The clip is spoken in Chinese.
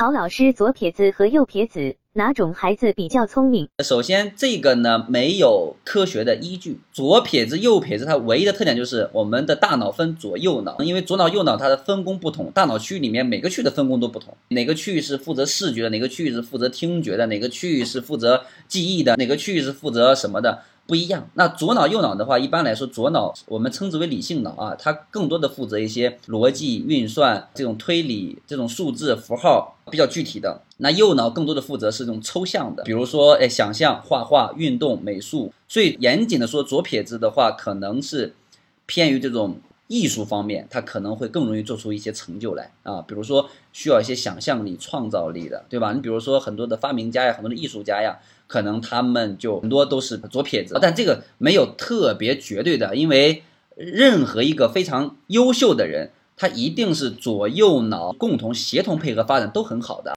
敖老师，左撇子和右撇子哪种孩子比较聪明？首先，这个呢没有科学的依据。左撇子、右撇子，它唯一的特点就是我们的大脑分左右脑，因为左脑、右脑它的分工不同，大脑区域里面每个区域的分工都不同，哪个区域是负责视觉的，哪个区域是负责听觉的，哪个区域是负责记忆的，哪个区域是负责什么的。不一样。那左脑右脑的话，一般来说，左脑我们称之为理性脑啊，它更多的负责一些逻辑运算、这种推理、这种数字符号比较具体的。那右脑更多的负责是这种抽象的，比如说哎，想象、画画、运动、美术。所以严谨的说，左撇子的话，可能是偏于这种艺术方面，他可能会更容易做出一些成就来啊。比如说需要一些想象力、创造力的，对吧？你比如说很多的发明家呀，很多的艺术家呀。可能他们就很多都是左撇子，但这个没有特别绝对的，因为任何一个非常优秀的人，他一定是左右脑共同协同配合发展都很好的。